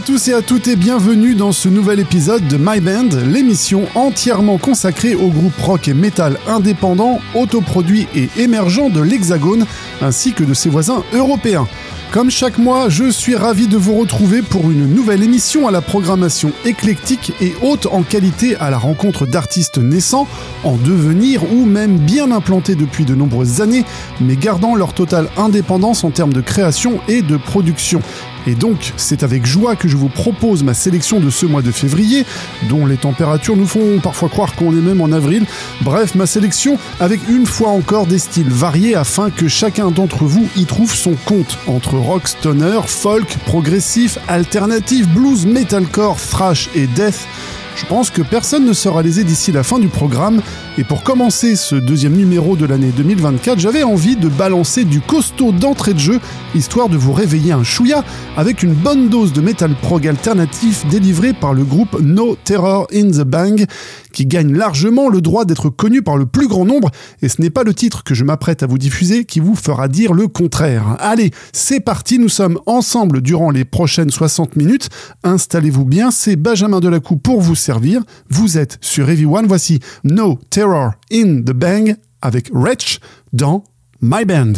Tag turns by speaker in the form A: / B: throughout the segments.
A: à tous et à toutes et bienvenue dans ce nouvel épisode de My Band, l'émission entièrement consacrée au groupe rock et metal indépendant, autoproduit et émergent de l'Hexagone, ainsi que de ses voisins européens. Comme chaque mois, je suis ravi de vous retrouver pour une nouvelle émission à la programmation éclectique et haute en qualité à la rencontre d'artistes naissants, en devenir ou même bien implantés depuis de nombreuses années, mais gardant leur totale indépendance en termes de création et de production. Et donc, c'est avec joie que je vous propose ma sélection de ce mois de février, dont les températures nous font parfois croire qu'on est même en avril. Bref, ma sélection avec une fois encore des styles variés afin que chacun d'entre vous y trouve son compte entre rock, stoner, folk, progressif, alternatif, blues, metalcore, thrash et death. Je pense que personne ne sera lésé d'ici la fin du programme. Et pour commencer ce deuxième numéro de l'année 2024, j'avais envie de balancer du costaud d'entrée de jeu, histoire de vous réveiller un chouïa avec une bonne dose de metal prog alternatif délivré par le groupe No Terror in the Bang, qui gagne largement le droit d'être connu par le plus grand nombre. Et ce n'est pas le titre que je m'apprête à vous diffuser qui vous fera dire le contraire. Allez, c'est parti, nous sommes ensemble durant les prochaines 60 minutes. Installez-vous bien, c'est Benjamin Delacou pour vous servir. Vous êtes sur Heavy One, voici No Terror in the Bang avec Wretch dans My Band.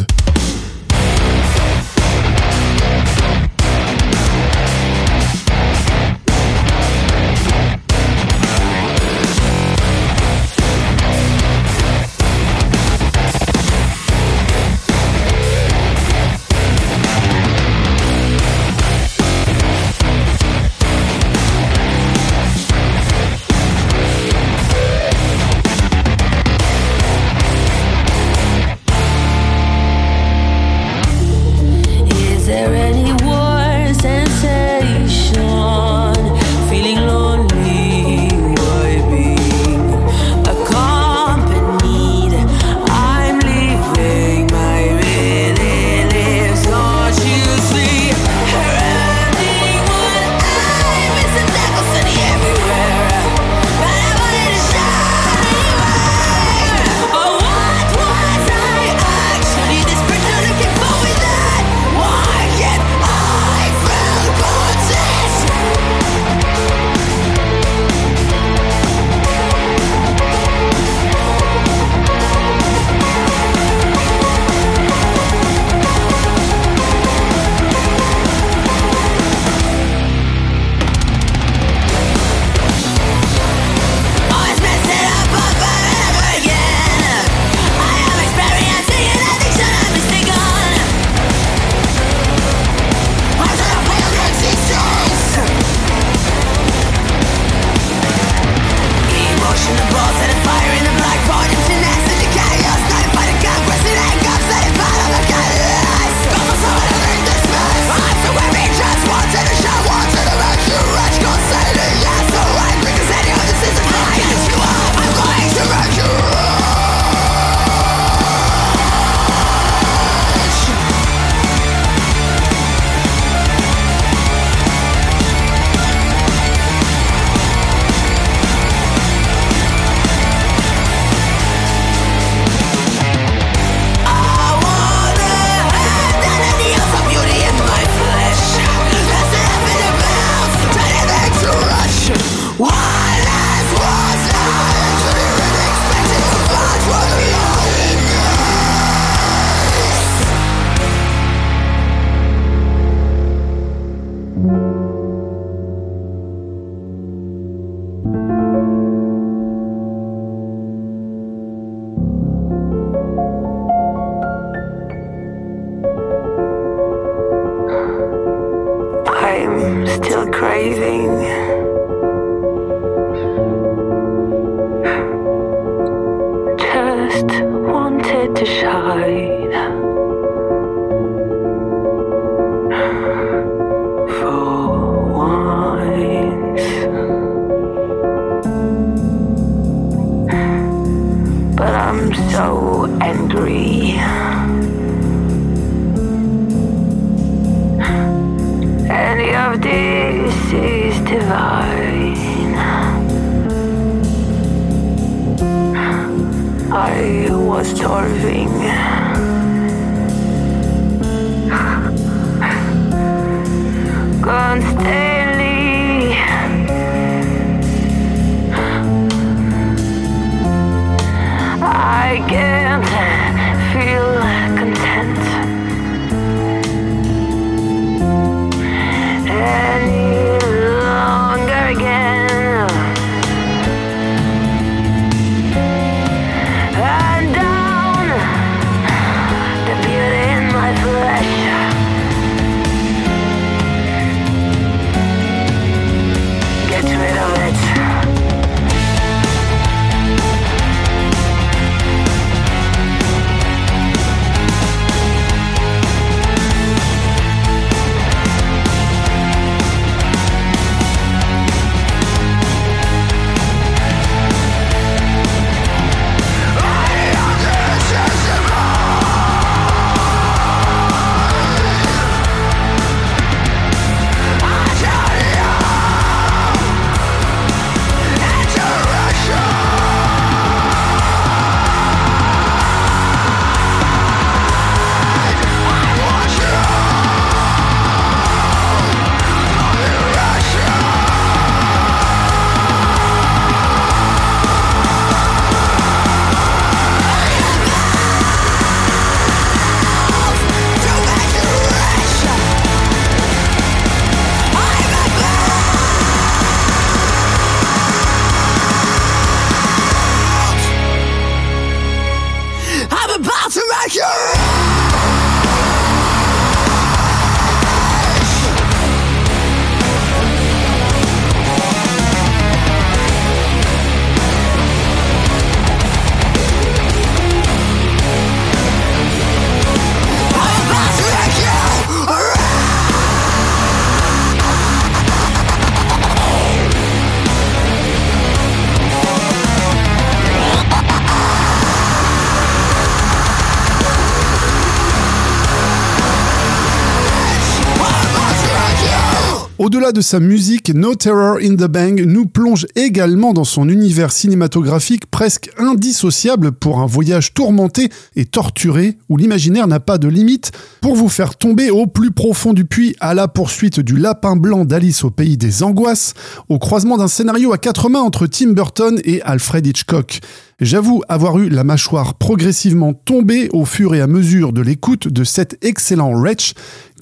A: Au-delà de sa musique, No Terror in the Bang nous plonge également dans son univers cinématographique presque indissociable pour un voyage tourmenté et torturé où l'imaginaire n'a pas de limite pour vous faire tomber au plus profond du puits à la poursuite du lapin blanc d'Alice au pays des angoisses, au croisement d'un scénario à quatre mains entre Tim Burton et Alfred Hitchcock. J'avoue avoir eu la mâchoire progressivement tombée au fur et à mesure de l'écoute de cet excellent Wretch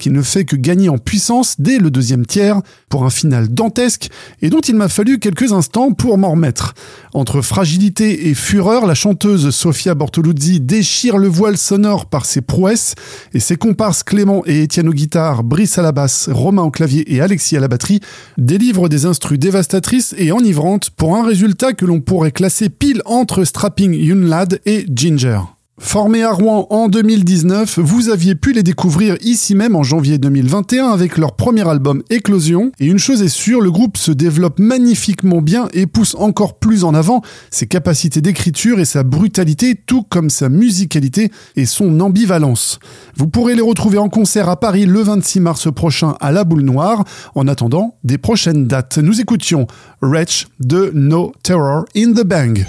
A: qui ne fait que gagner en puissance dès le deuxième tiers pour un final dantesque et dont il m'a fallu quelques instants pour m'en remettre. Entre fragilité et fureur, la chanteuse Sofia Bortoluzzi déchire le voile sonore par ses prouesses et ses comparses Clément et Étienne aux guitares, Brice à la basse, Romain au clavier et Alexis à la batterie délivrent des instrus dévastatrices et enivrantes pour un résultat que l'on pourrait classer pile entre Strapping Young Lad et Ginger. Formés à Rouen en 2019, vous aviez pu les découvrir ici même en janvier 2021 avec leur premier album Éclosion. Et une chose est sûre, le groupe se développe magnifiquement bien et pousse encore plus en avant ses capacités d'écriture et sa brutalité, tout comme sa musicalité et son ambivalence. Vous pourrez les retrouver en concert à Paris le 26 mars prochain à la Boule Noire. En attendant des prochaines dates, nous écoutions Wretch de No Terror in the Bang.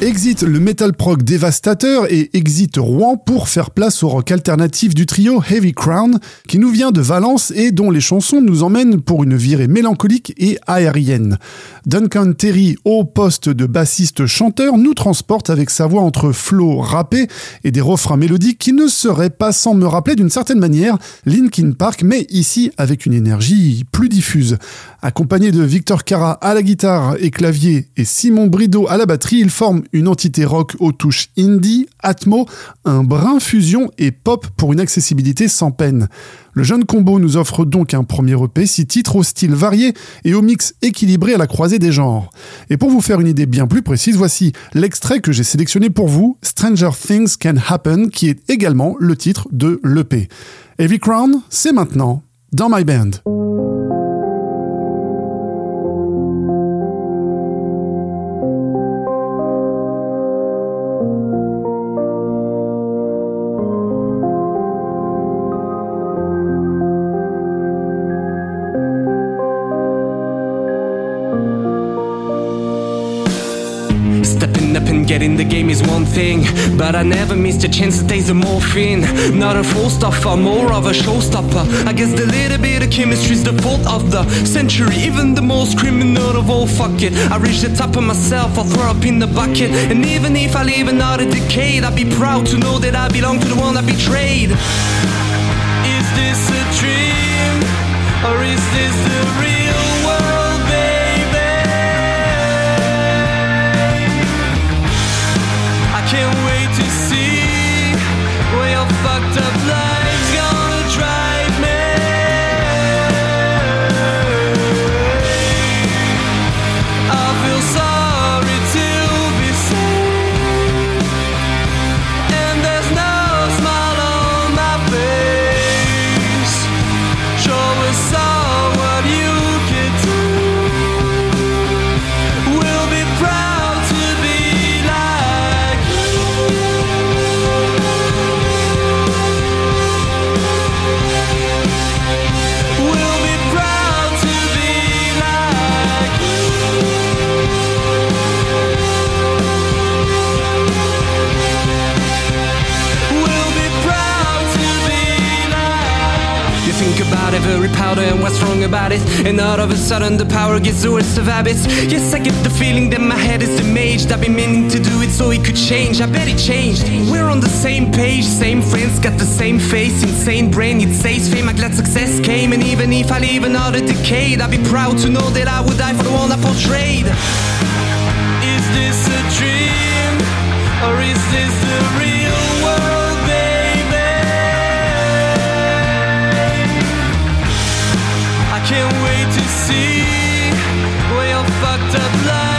A: Exit le metal prog dévastateur et exit Rouen pour faire place au rock alternatif du trio Heavy Crown qui nous vient de Valence et dont les chansons nous emmènent pour une virée mélancolique et aérienne. Duncan Terry au poste de bassiste chanteur nous transporte avec sa voix entre flow rappé et des refrains mélodiques qui ne seraient pas sans me rappeler d'une certaine manière Linkin Park mais ici avec une énergie plus diffuse. Accompagné de Victor Cara à la guitare et clavier et Simon Brideau à la batterie, ils forment une entité rock aux touches indie, atmo, un brin fusion et pop pour une accessibilité sans peine. Le jeune combo nous offre donc un premier EP, six titres au style varié et au mix équilibré à la croisée des genres. Et pour vous faire une idée bien plus précise, voici l'extrait que j'ai sélectionné pour vous, Stranger Things Can Happen, qui est également le titre de l'EP. Heavy Crown, c'est maintenant dans My Band.
B: Thing, but I never missed a chance to taste the morphine. Not a full stopper, more of a showstopper. I guess the little bit of chemistry's the fault of the century. Even the most criminal of all, fuck it. I reach the top of myself, I'll throw up in the bucket. And even if I live another decade, I'd be proud to know that I belong to the one I betrayed. Is this a dream, or is this the real And all of a sudden the power gets the worst of habits. Yes, I get the feeling that my head is damaged. I've been meaning to do it so it could change. I bet it changed. We're on the same page, same friends, got the same face Insane brain, it says fame, I'm glad success came. And even if I live another decade I'd be proud to know that I would die for the one I portrayed. Is this a dream? Or is this the real wait to see where your fucked up life's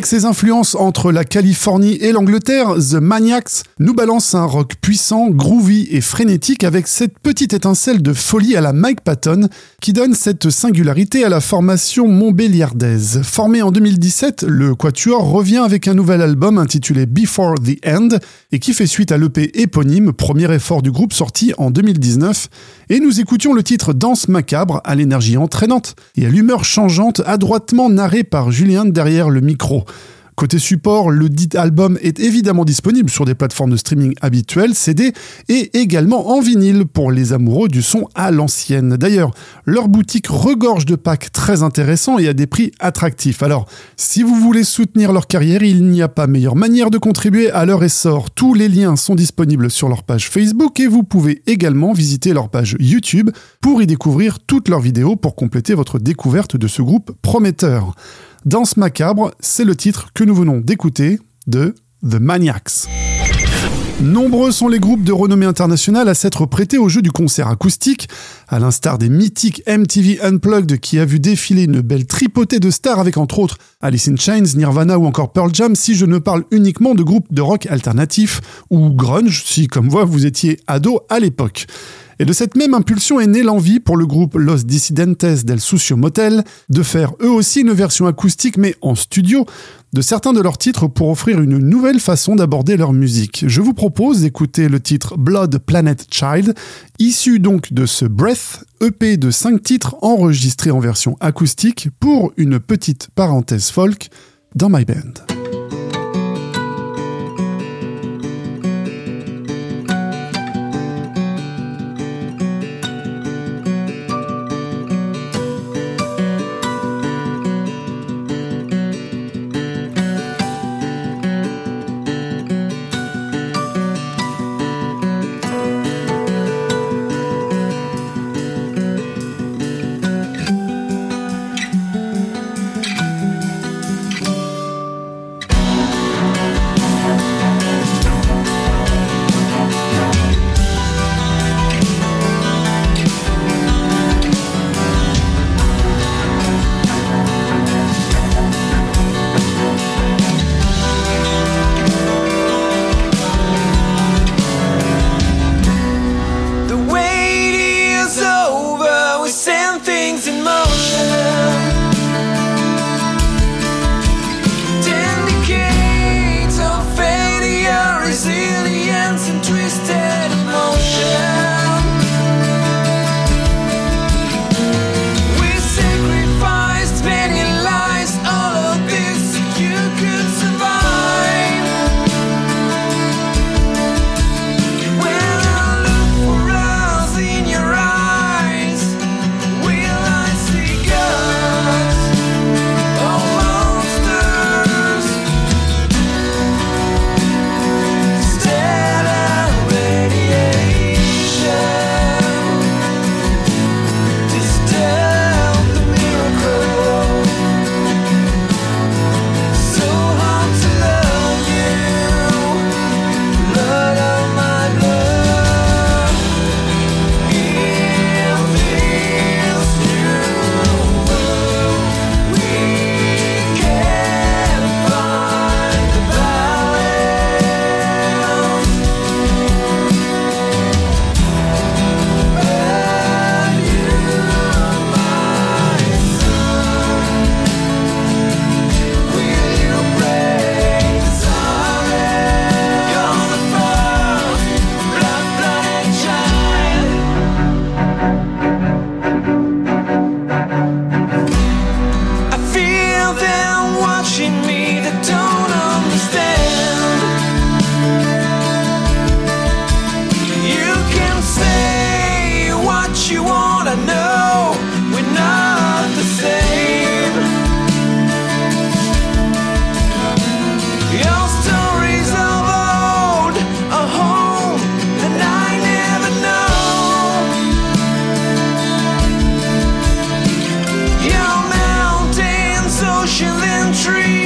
A: Avec ses influences entre la Californie et l'Angleterre, The Maniacs nous balance un rock puissant, groovy et frénétique avec cette petite étincelle de folie à la Mike Patton qui donne cette singularité à la formation montbéliardaise. Formé en 2017, le Quatuor revient avec un nouvel album intitulé Before the End et qui fait suite à l'EP éponyme, premier effort du groupe sorti en 2019. Et nous écoutions le titre Danse macabre à l'énergie entraînante et à l'humeur changeante, adroitement narré par Julien derrière le micro. Côté support, le dit album est évidemment disponible sur des plateformes de streaming habituelles, CD, et également en vinyle pour les amoureux du son à l'ancienne. D'ailleurs, leur boutique regorge de packs très intéressants et à des prix attractifs. Alors, si vous voulez soutenir leur carrière, il n'y a pas meilleure manière de contribuer à leur essor. Tous les liens sont disponibles sur leur page Facebook et vous pouvez également visiter leur page YouTube pour y découvrir toutes leurs vidéos pour compléter votre découverte de ce groupe prometteur. Danse macabre, c'est le titre que nous venons d'écouter de The Maniacs. Nombreux sont les groupes de renommée internationale à s'être prêtés au jeu du concert acoustique, à l'instar des mythiques MTV Unplugged qui a vu défiler une belle tripotée de stars avec entre autres Alice in Chains, Nirvana ou encore Pearl Jam si je ne parle uniquement de groupes de rock alternatif ou grunge si comme moi vous étiez ado à l'époque. Et de cette même impulsion est née l'envie pour le groupe Los Dissidentes del Sucio Motel de faire eux aussi une version acoustique mais en studio de certains de leurs titres pour offrir une nouvelle façon d'aborder leur musique. Je vous propose d'écouter le titre Blood Planet Child, issu donc de ce Breath, EP de 5 titres enregistrés en version acoustique pour une petite parenthèse folk dans My Band.
B: Resilience and twisted. tree.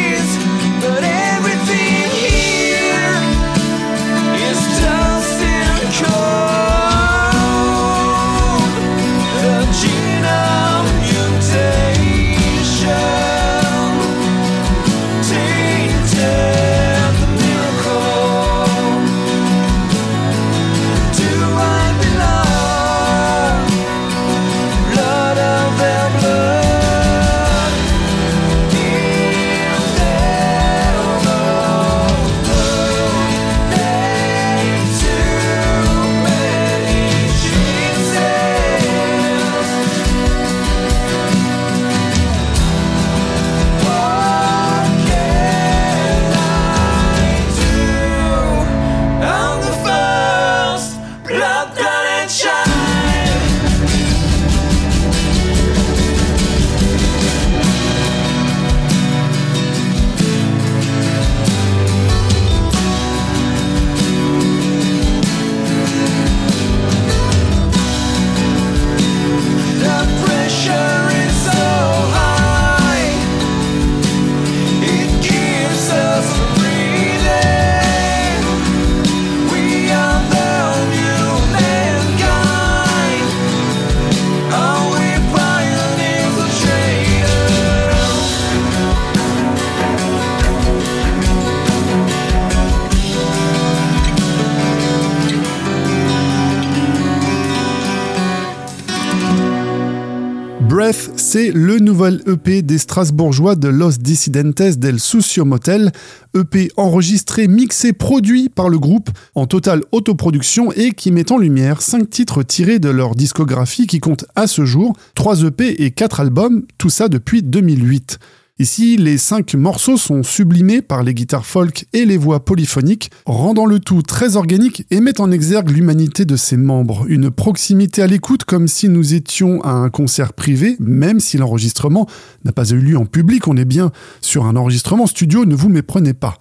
A: Breath, c'est le nouvel EP des Strasbourgeois de Los Dissidentes del Sucio Motel, EP enregistré, mixé, produit par le groupe en totale autoproduction et qui met en lumière 5 titres tirés de leur discographie qui compte à ce jour 3 EP et 4 albums, tout ça depuis 2008. Ici, les cinq morceaux sont sublimés par les guitares folk et les voix polyphoniques, rendant le tout très organique et mettent en exergue l'humanité de ses membres. Une proximité à l'écoute comme si nous étions à un concert privé, même si l'enregistrement n'a pas eu lieu en public, on est bien sur un enregistrement studio, ne vous méprenez pas.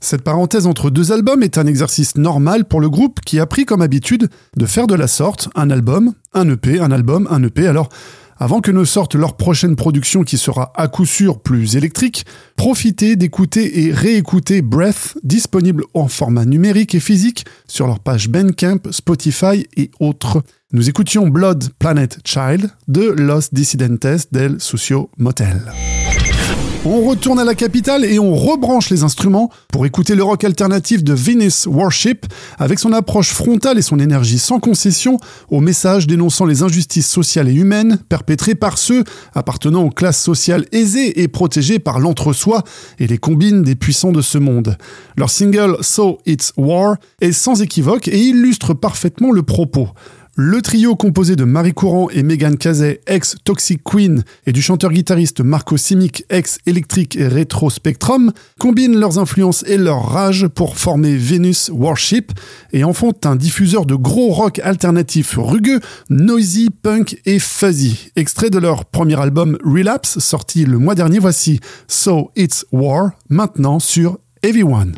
A: Cette parenthèse entre deux albums est un exercice normal pour le groupe qui a pris comme habitude de faire de la sorte un album, un EP, un album, un EP. Alors, avant que ne sorte leur prochaine production qui sera à coup sûr plus électrique, profitez d'écouter et réécouter Breath, disponible en format numérique et physique sur leur page Bandcamp, Spotify et autres. Nous écoutions Blood Planet Child de Los Dissidentes del Sucio Motel. On retourne à la capitale et on rebranche les instruments pour écouter le rock alternatif de Venus Worship avec son approche frontale et son énergie sans concession au message dénonçant les injustices sociales et humaines perpétrées par ceux appartenant aux classes sociales aisées et protégées par l'entre-soi et les combines des puissants de ce monde. Leur single So It's War est sans équivoque et illustre parfaitement le propos. Le trio composé de Marie Courant et Megan Kazay, ex Toxic Queen, et du chanteur-guitariste Marco Simic, ex Electric et Retro Spectrum, combinent leurs influences et leur rage pour former Venus Worship et en font un diffuseur de gros rock alternatif rugueux, noisy, punk et fuzzy. Extrait de leur premier album Relapse, sorti le mois dernier, voici So It's War, maintenant sur Everyone.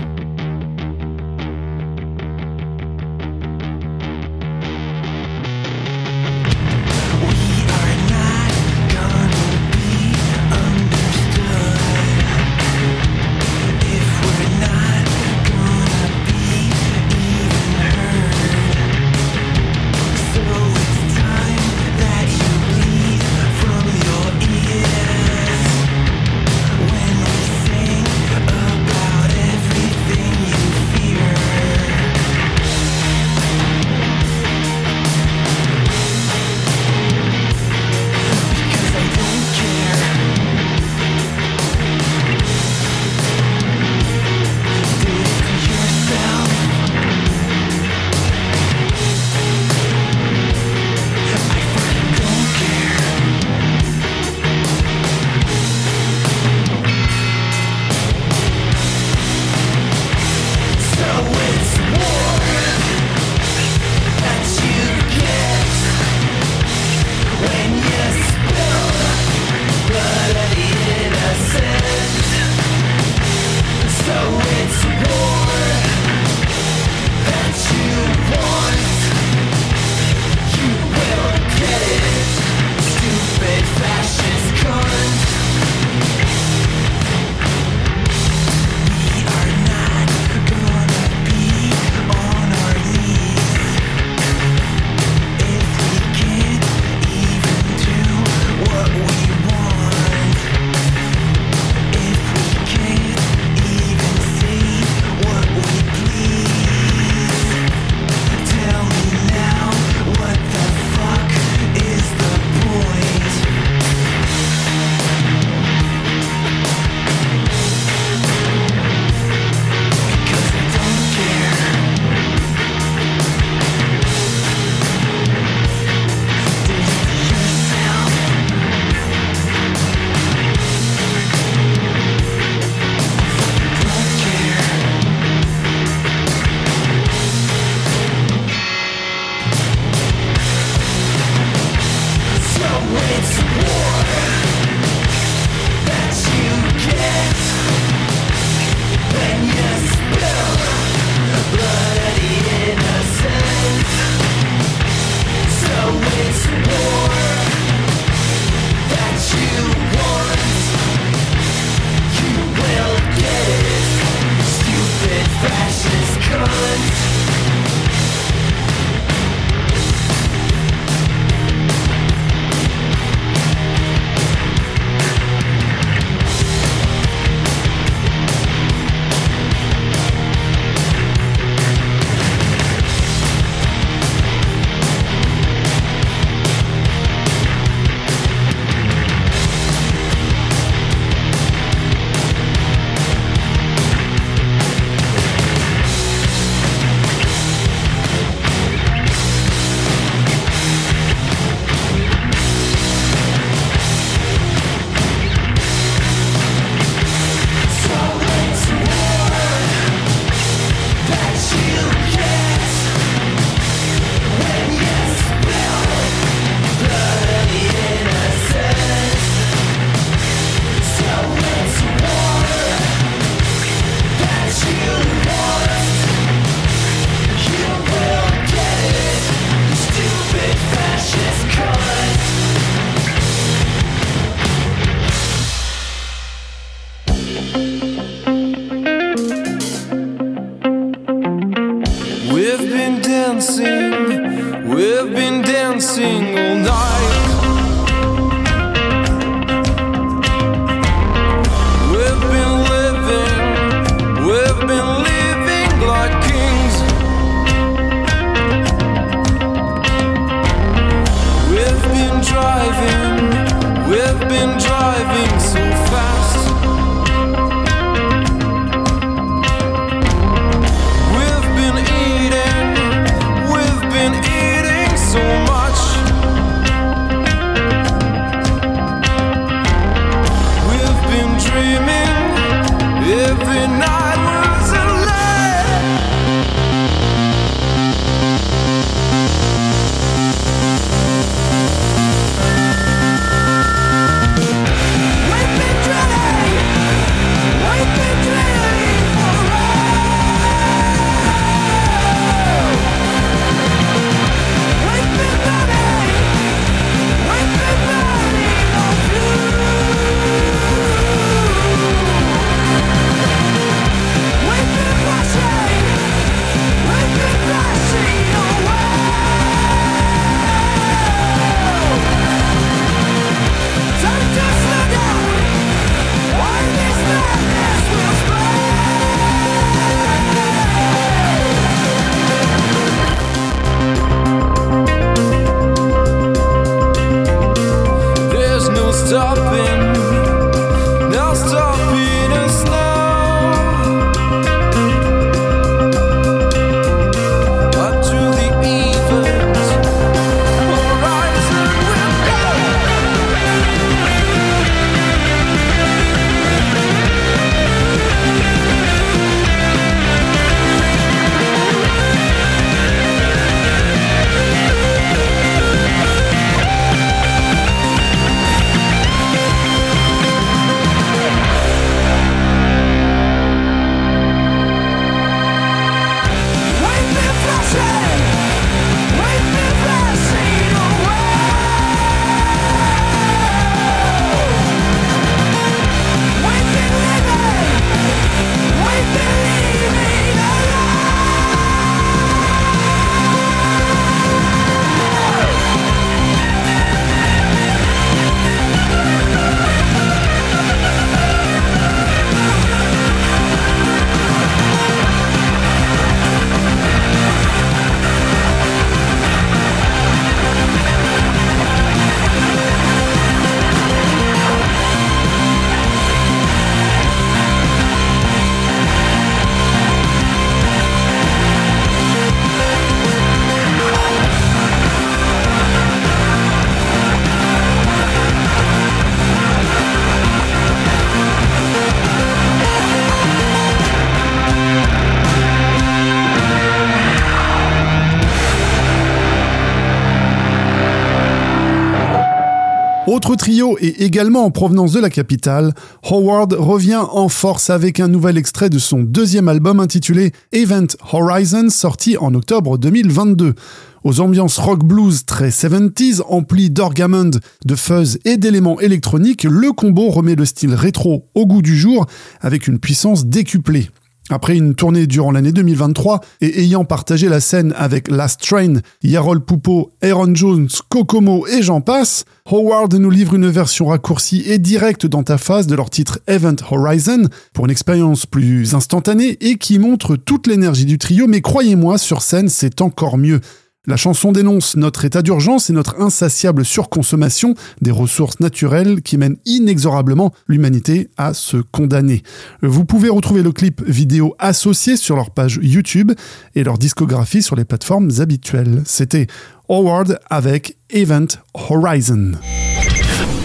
A: Autre trio et également en provenance de la capitale, Howard revient en force avec un nouvel extrait de son deuxième album intitulé Event Horizon sorti en octobre 2022. Aux ambiances rock blues très 70s, emplis d'orgamond, de fuzz et d'éléments électroniques, le combo remet le style rétro au goût du jour avec une puissance décuplée. Après une tournée durant l'année 2023 et ayant partagé la scène avec Last Train, Yarol Poupo, Aaron Jones, Kokomo et j'en passe, Howard nous livre une version raccourcie et directe dans ta face de leur titre Event Horizon pour une expérience plus instantanée et qui montre toute l'énergie du trio, mais croyez-moi, sur scène, c'est encore mieux. La chanson dénonce notre état d'urgence et notre insatiable surconsommation des ressources naturelles qui mènent inexorablement l'humanité à se condamner. Vous pouvez retrouver le clip vidéo associé sur leur page YouTube et leur discographie sur les plateformes habituelles. C'était Howard avec Event Horizon.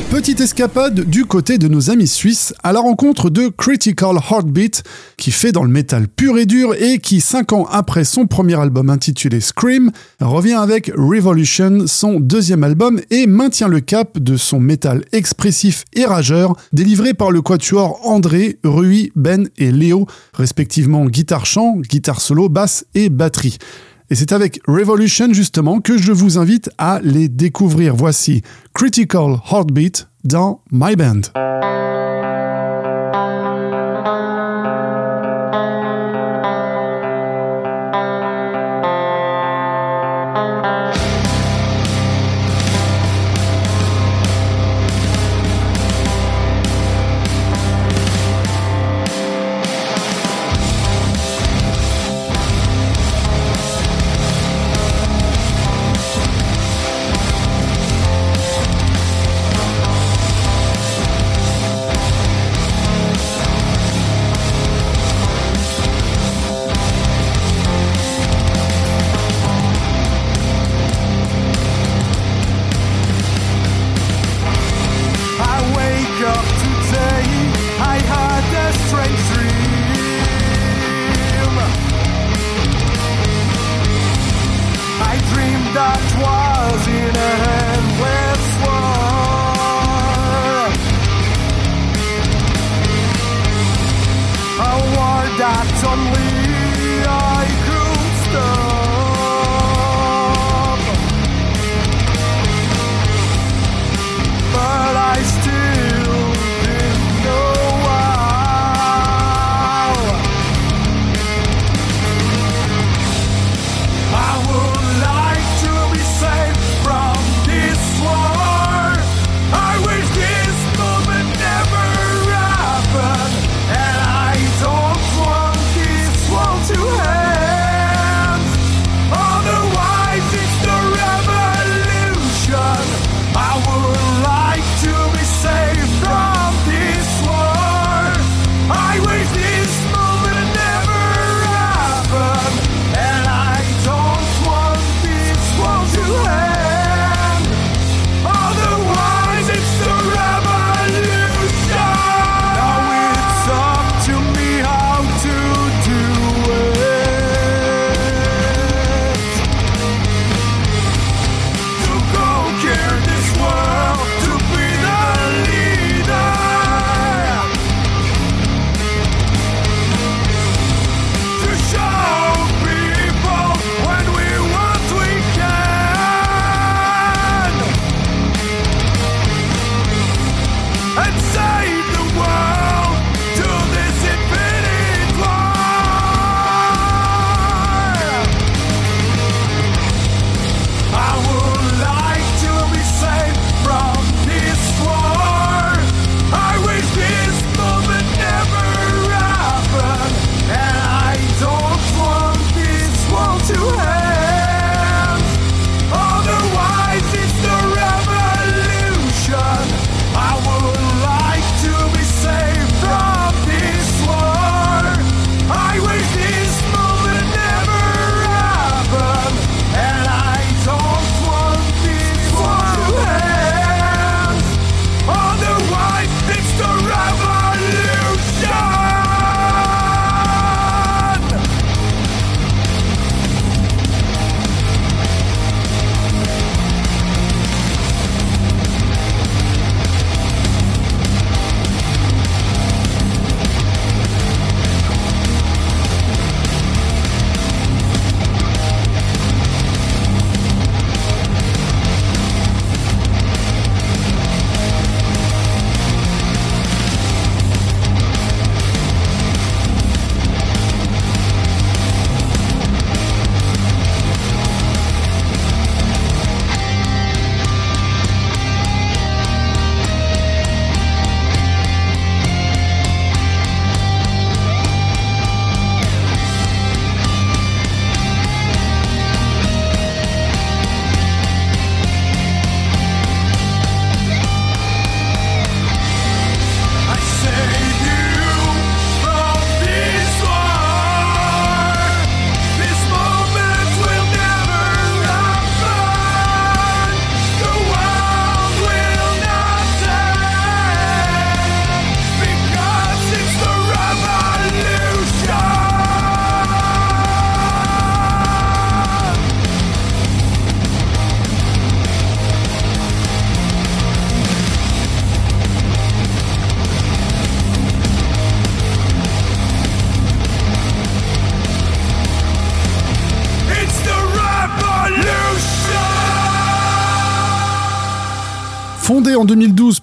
A: Petite escapade du côté de nos amis suisses à la rencontre de Critical Heartbeat qui fait dans le métal pur et dur et qui, cinq ans après son premier album intitulé Scream, revient avec Revolution, son deuxième album et maintient le cap de son métal expressif et rageur délivré par le quatuor André, Rui, Ben et Léo, respectivement guitare-chant, guitare solo, basse et batterie. Et c'est avec Revolution justement que je vous invite à les découvrir. Voici Critical Heartbeat dans My Band.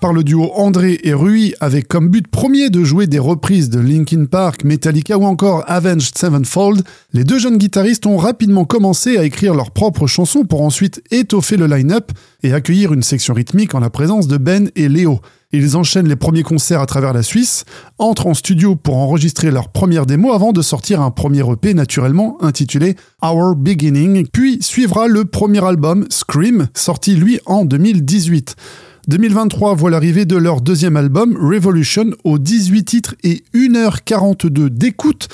A: Par le duo André et Rui avec comme but premier de jouer des reprises de Linkin Park, Metallica ou encore Avenged Sevenfold, les deux jeunes guitaristes ont rapidement commencé à écrire leurs propres chansons pour ensuite étoffer le line-up et accueillir une section rythmique en la présence de Ben et Léo. Ils enchaînent les premiers concerts à travers la Suisse, entrent en studio pour enregistrer leur première démo avant de sortir un premier EP naturellement intitulé Our Beginning, puis suivra le premier album Scream, sorti lui en 2018. 2023 voit l'arrivée de leur deuxième album, Revolution, aux 18 titres et 1h42 d'écoute.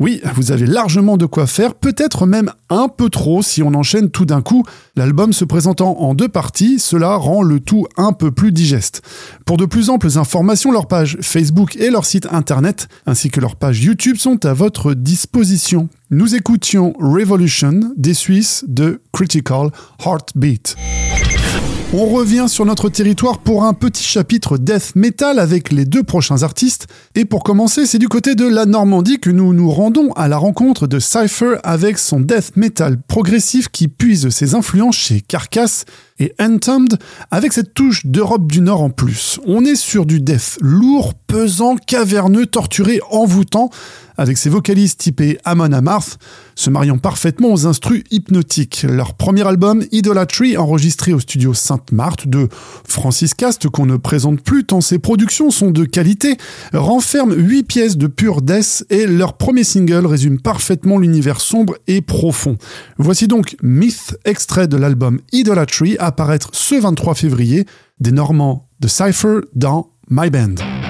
A: Oui, vous avez largement de quoi faire, peut-être même un peu trop si on enchaîne tout d'un coup. L'album se présentant en deux parties, cela rend le tout un peu plus digeste. Pour de plus amples informations, leur page Facebook et leur site internet, ainsi que leur page YouTube sont à votre disposition. Nous écoutions Revolution des Suisses de Critical Heartbeat. On revient sur notre territoire pour un petit chapitre death metal avec les deux prochains artistes. Et pour commencer, c'est du côté de la Normandie que nous nous rendons à la rencontre de Cypher avec son death metal progressif qui puise ses influences chez Carcass et Entombed avec cette touche d'Europe du Nord en plus. On est sur du death lourd, pesant, caverneux, torturé, envoûtant, avec ses vocalistes typés Amon Amarth, se mariant parfaitement aux instrus hypnotiques. Leur premier album, Idolatry, enregistré au studio Sainte-Marthe de Francis Cast, qu'on ne présente plus tant ses productions sont de qualité, renferme 8 pièces de pure death et leur premier single résume parfaitement l'univers sombre et profond. Voici donc Myth, extrait de l'album Idolatry, à apparaître ce 23 février, des Normands de Cypher dans My Band.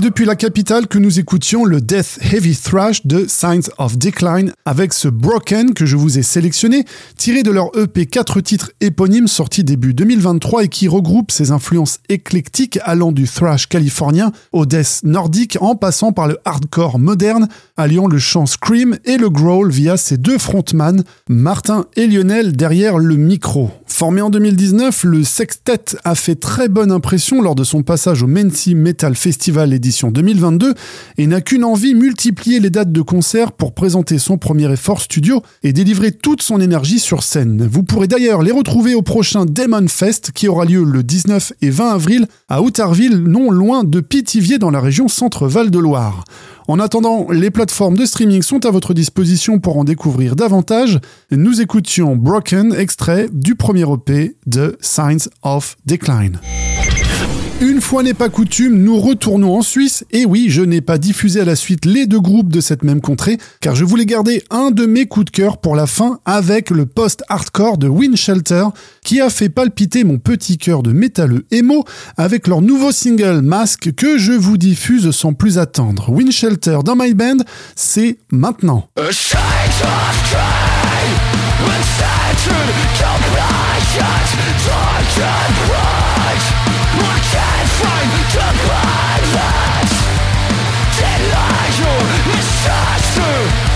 A: C'est depuis la capitale que nous écoutions le Death Heavy Thrash de Signs of Decline avec ce Broken que je vous ai sélectionné, tiré de leur EP 4 titres éponymes sorti début 2023 et qui regroupe ses influences éclectiques allant du thrash californien au death nordique en passant par le hardcore moderne, alliant le chant scream et le growl via ses deux frontman, Martin et Lionel derrière le micro. Formé en 2019, le sextet a fait très bonne impression lors de son passage au Mency Metal Festival édition 2022 et n'a qu'une envie, multiplier les dates de concert pour présenter son premier effort studio et délivrer toute son énergie sur scène. Vous pourrez d'ailleurs les retrouver au prochain Demon Fest qui aura lieu le 19 et 20 avril à Outarville, non loin de Pithiviers dans la région Centre-Val de Loire. En attendant, les plateformes de streaming sont à votre disposition pour en découvrir davantage. Nous écoutions Broken, extrait du premier EP de Signs of Decline. Une fois n'est pas coutume, nous retournons en Suisse. Et oui, je n'ai pas diffusé à la suite les deux groupes de cette même contrée, car je voulais garder un de mes coups de cœur pour la fin avec le post-hardcore de Windshelter, qui a fait palpiter mon petit cœur de métalleux émo avec leur nouveau single Mask que je vous diffuse sans plus attendre. Windshelter dans My Band, c'est maintenant.
B: Denial your such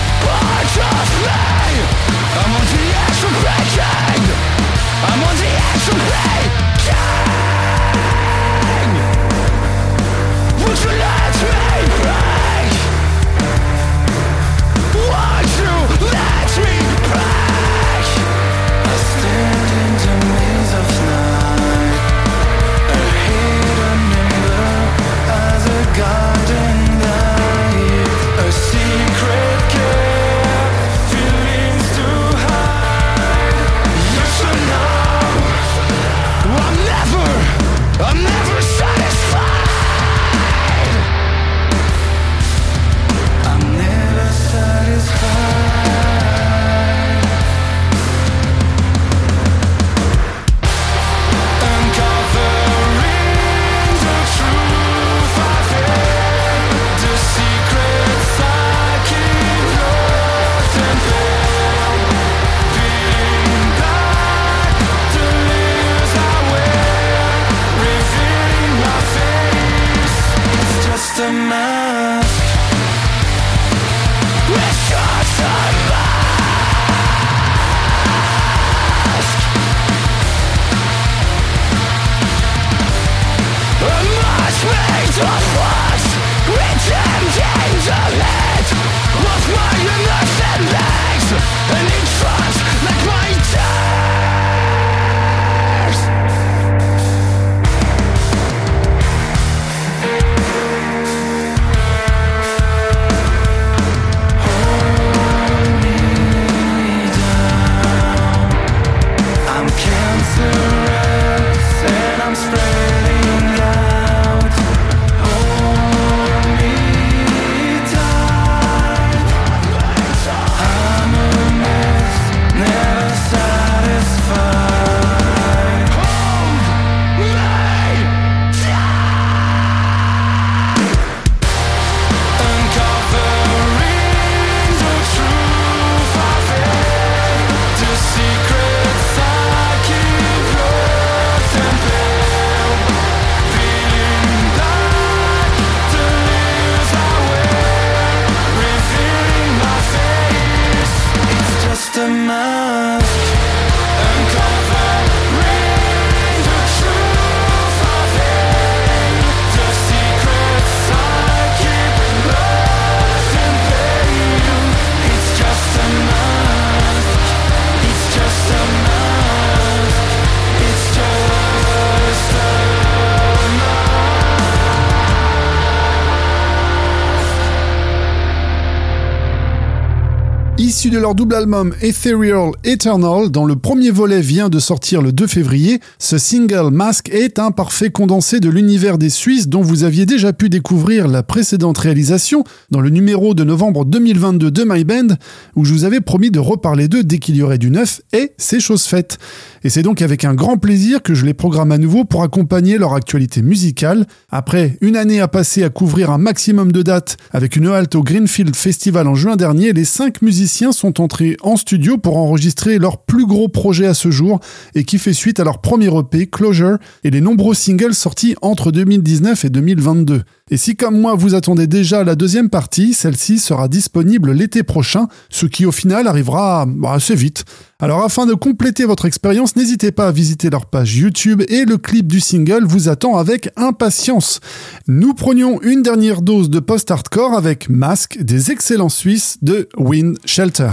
A: De leur double album Ethereal Eternal, dont le premier volet vient de sortir le 2 février, ce single Mask est un parfait condensé de l'univers des Suisses dont vous aviez déjà pu découvrir la précédente réalisation dans le numéro de novembre 2022 de My Band, où je vous avais promis de reparler d'eux dès qu'il y aurait du neuf, et c'est chose faite. Et c'est donc avec un grand plaisir que je les programme à nouveau pour accompagner leur actualité musicale. Après une année à passer à couvrir un maximum de dates avec une halte au Greenfield Festival en juin dernier, les cinq musiciens sont entrés en studio pour enregistrer leur plus gros projet à ce jour et qui fait suite à leur premier EP, Closure, et les nombreux singles sortis entre 2019 et 2022. Et si comme moi vous attendez déjà la deuxième partie, celle-ci sera disponible l'été prochain, ce qui au final arrivera bah, assez vite. Alors afin de compléter votre expérience, n'hésitez pas à visiter leur page YouTube et le clip du single vous attend avec impatience. Nous prenions une dernière dose de post-hardcore avec Mask des excellents Suisses de Wind Shelter.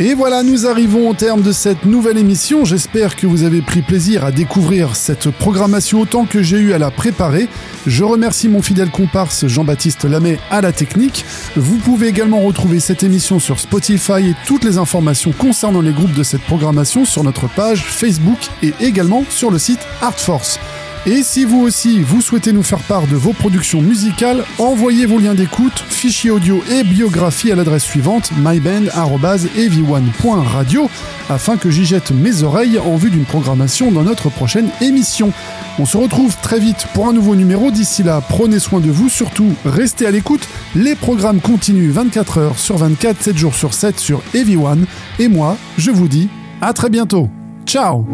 A: Et voilà, nous arrivons au terme de cette nouvelle émission. J'espère que vous avez pris plaisir à découvrir cette programmation autant que j'ai eu à la préparer. Je remercie mon fidèle comparse Jean-Baptiste Lamet à la technique. Vous pouvez également retrouver cette émission sur Spotify et toutes les informations concernant les groupes de cette programmation sur notre page Facebook et également sur le site Artforce. Et si vous aussi, vous souhaitez nous faire part de vos productions musicales, envoyez vos liens d'écoute, fichiers audio et biographie à l'adresse suivante myband.ev1.radio afin que j'y jette mes oreilles en vue d'une programmation dans notre prochaine émission. On se retrouve très vite pour un nouveau numéro. D'ici là, prenez soin de vous, surtout restez à l'écoute. Les programmes continuent 24 heures sur 24, 7 jours sur 7 sur Ev1. Et moi, je vous dis à très bientôt. Ciao